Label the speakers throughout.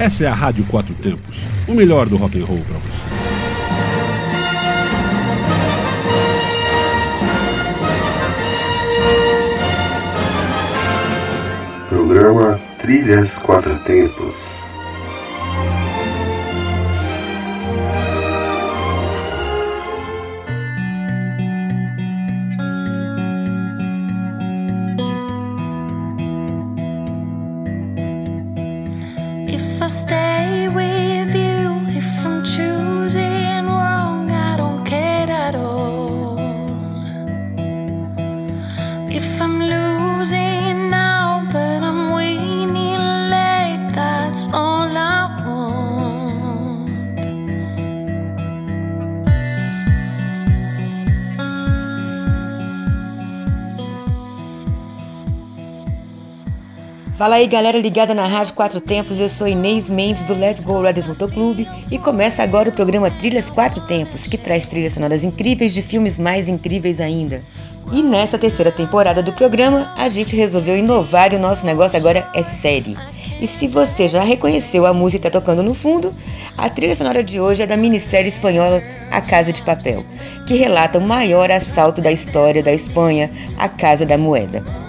Speaker 1: Essa é a Rádio Quatro Tempos, o melhor do rock and roll para você.
Speaker 2: Programa Trilhas Quatro Tempos.
Speaker 3: Fala aí galera ligada na Rádio Quatro Tempos, eu sou Inês Mendes do Let's Go Riders Motoclube e começa agora o programa Trilhas Quatro Tempos, que traz trilhas sonoras incríveis de filmes mais incríveis ainda. E nessa terceira temporada do programa, a gente resolveu inovar e o nosso negócio agora é série. E se você já reconheceu a música que está tocando no fundo, a trilha sonora de hoje é da minissérie espanhola A Casa de Papel, que relata o maior assalto da história da Espanha, a Casa da Moeda.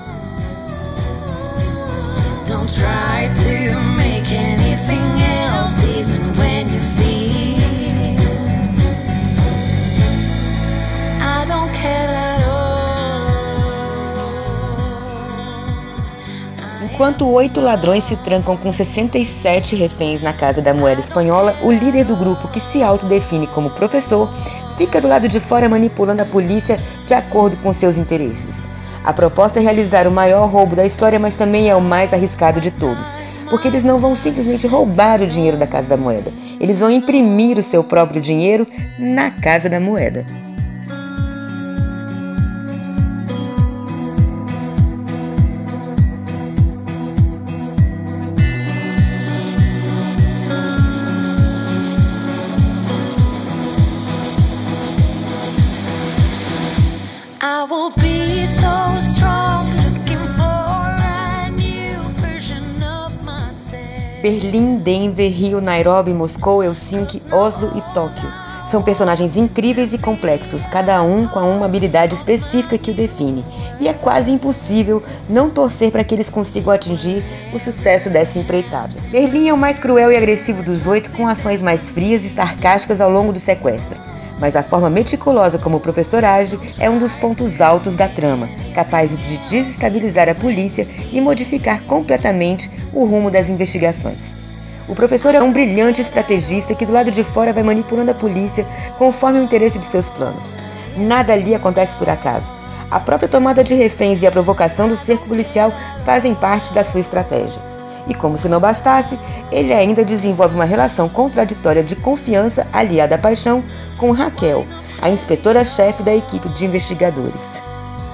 Speaker 3: Enquanto oito ladrões se trancam com 67 reféns na Casa da Moeda Espanhola, o líder do grupo, que se autodefine como professor, fica do lado de fora manipulando a polícia de acordo com seus interesses. A proposta é realizar o maior roubo da história, mas também é o mais arriscado de todos, porque eles não vão simplesmente roubar o dinheiro da Casa da Moeda, eles vão imprimir o seu próprio dinheiro na Casa da Moeda. Berlim, Denver, Rio, Nairobi, Moscou, Helsinki, Oslo e Tóquio. São personagens incríveis e complexos, cada um com uma habilidade específica que o define, e é quase impossível não torcer para que eles consigam atingir o sucesso dessa empreitada. Berlim é o mais cruel e agressivo dos oito, com ações mais frias e sarcásticas ao longo do sequestro mas a forma meticulosa como o professor age é um dos pontos altos da trama, capaz de desestabilizar a polícia e modificar completamente o rumo das investigações. O professor é um brilhante estrategista que do lado de fora vai manipulando a polícia conforme o interesse de seus planos. Nada ali acontece por acaso. A própria tomada de reféns e a provocação do cerco policial fazem parte da sua estratégia. E como se não bastasse, ele ainda desenvolve uma relação contraditória de confiança aliada à paixão com Raquel, a inspetora-chefe da equipe de investigadores.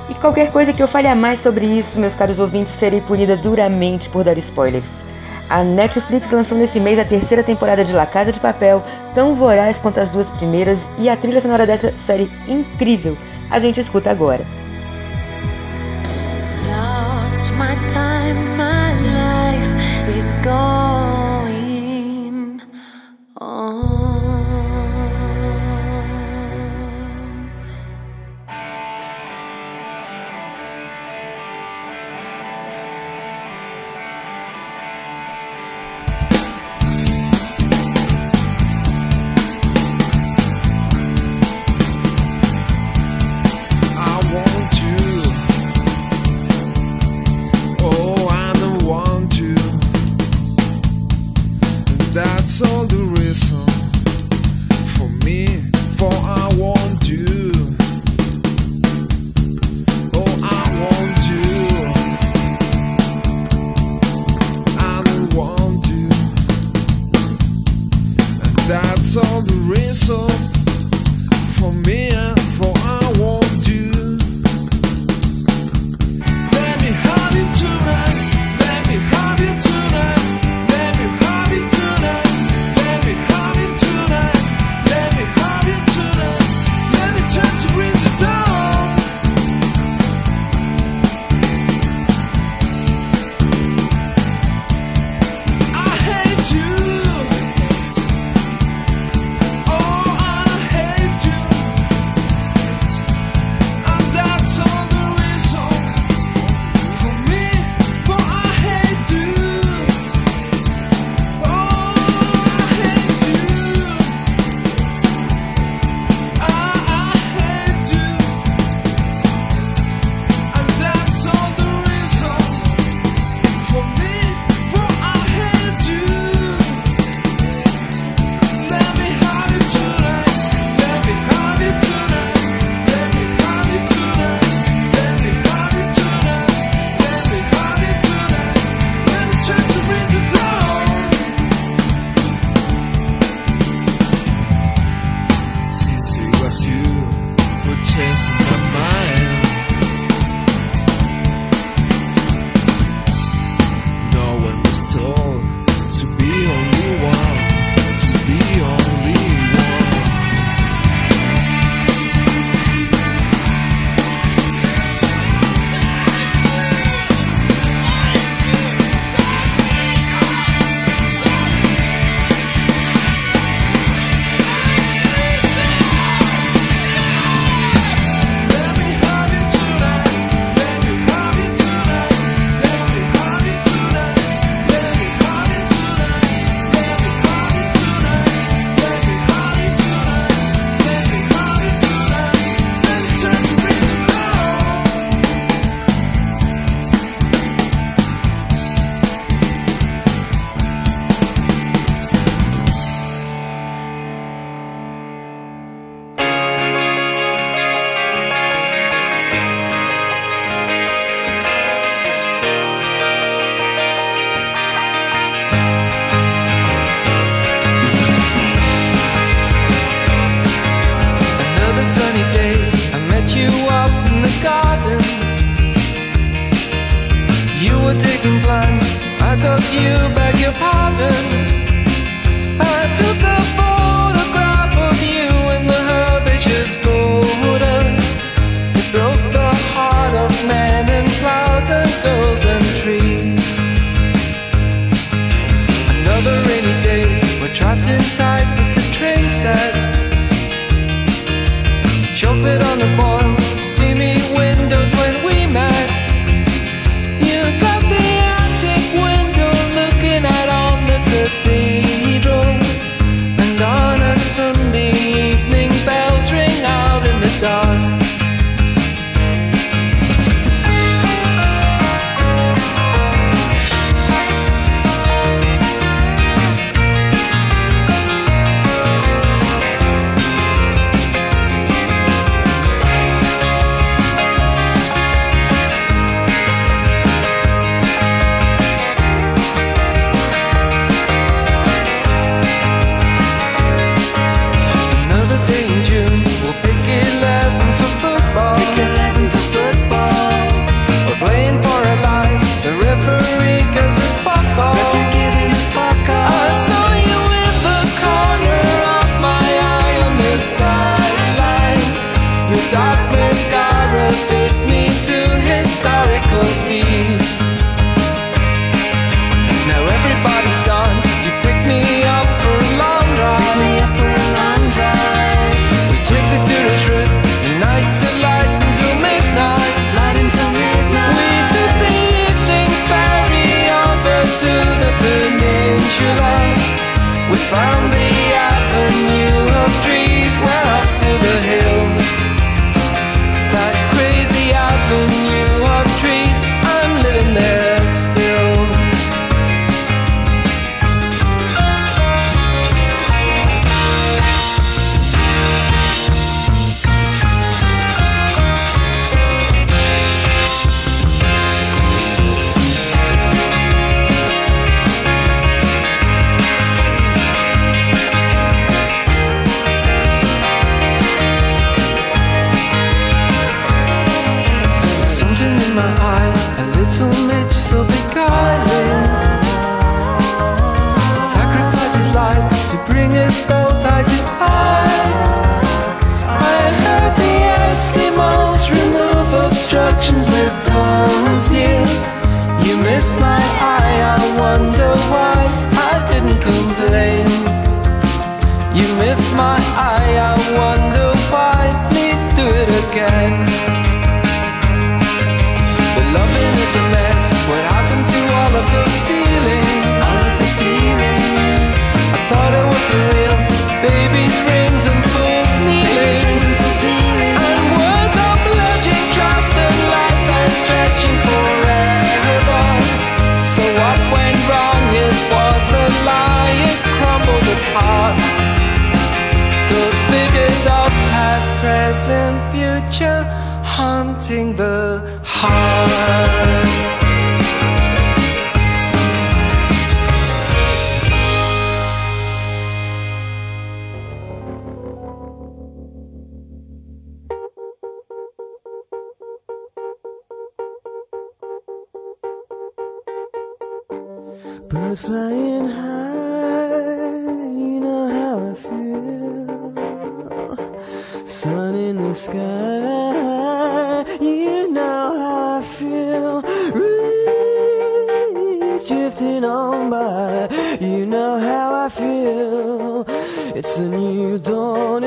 Speaker 3: E qualquer coisa que eu fale a mais sobre isso, meus caros ouvintes, serei punida duramente por dar spoilers. A Netflix lançou nesse mês a terceira temporada de La Casa de Papel, tão voraz quanto as duas primeiras, e a trilha sonora dessa série incrível a gente escuta agora. gone.
Speaker 4: ransom, the ransom oh, for me.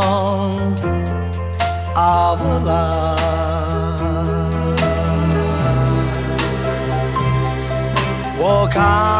Speaker 5: arms of love. Walk on.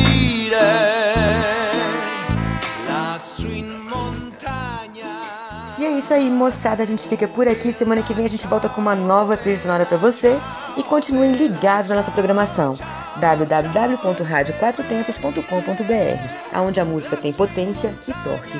Speaker 3: isso aí, moçada. A gente fica por aqui. Semana que vem a gente volta com uma nova trilha sonora pra você. E continuem ligados na nossa programação www.radioquatrotempos.com.br Onde a música tem potência e torque.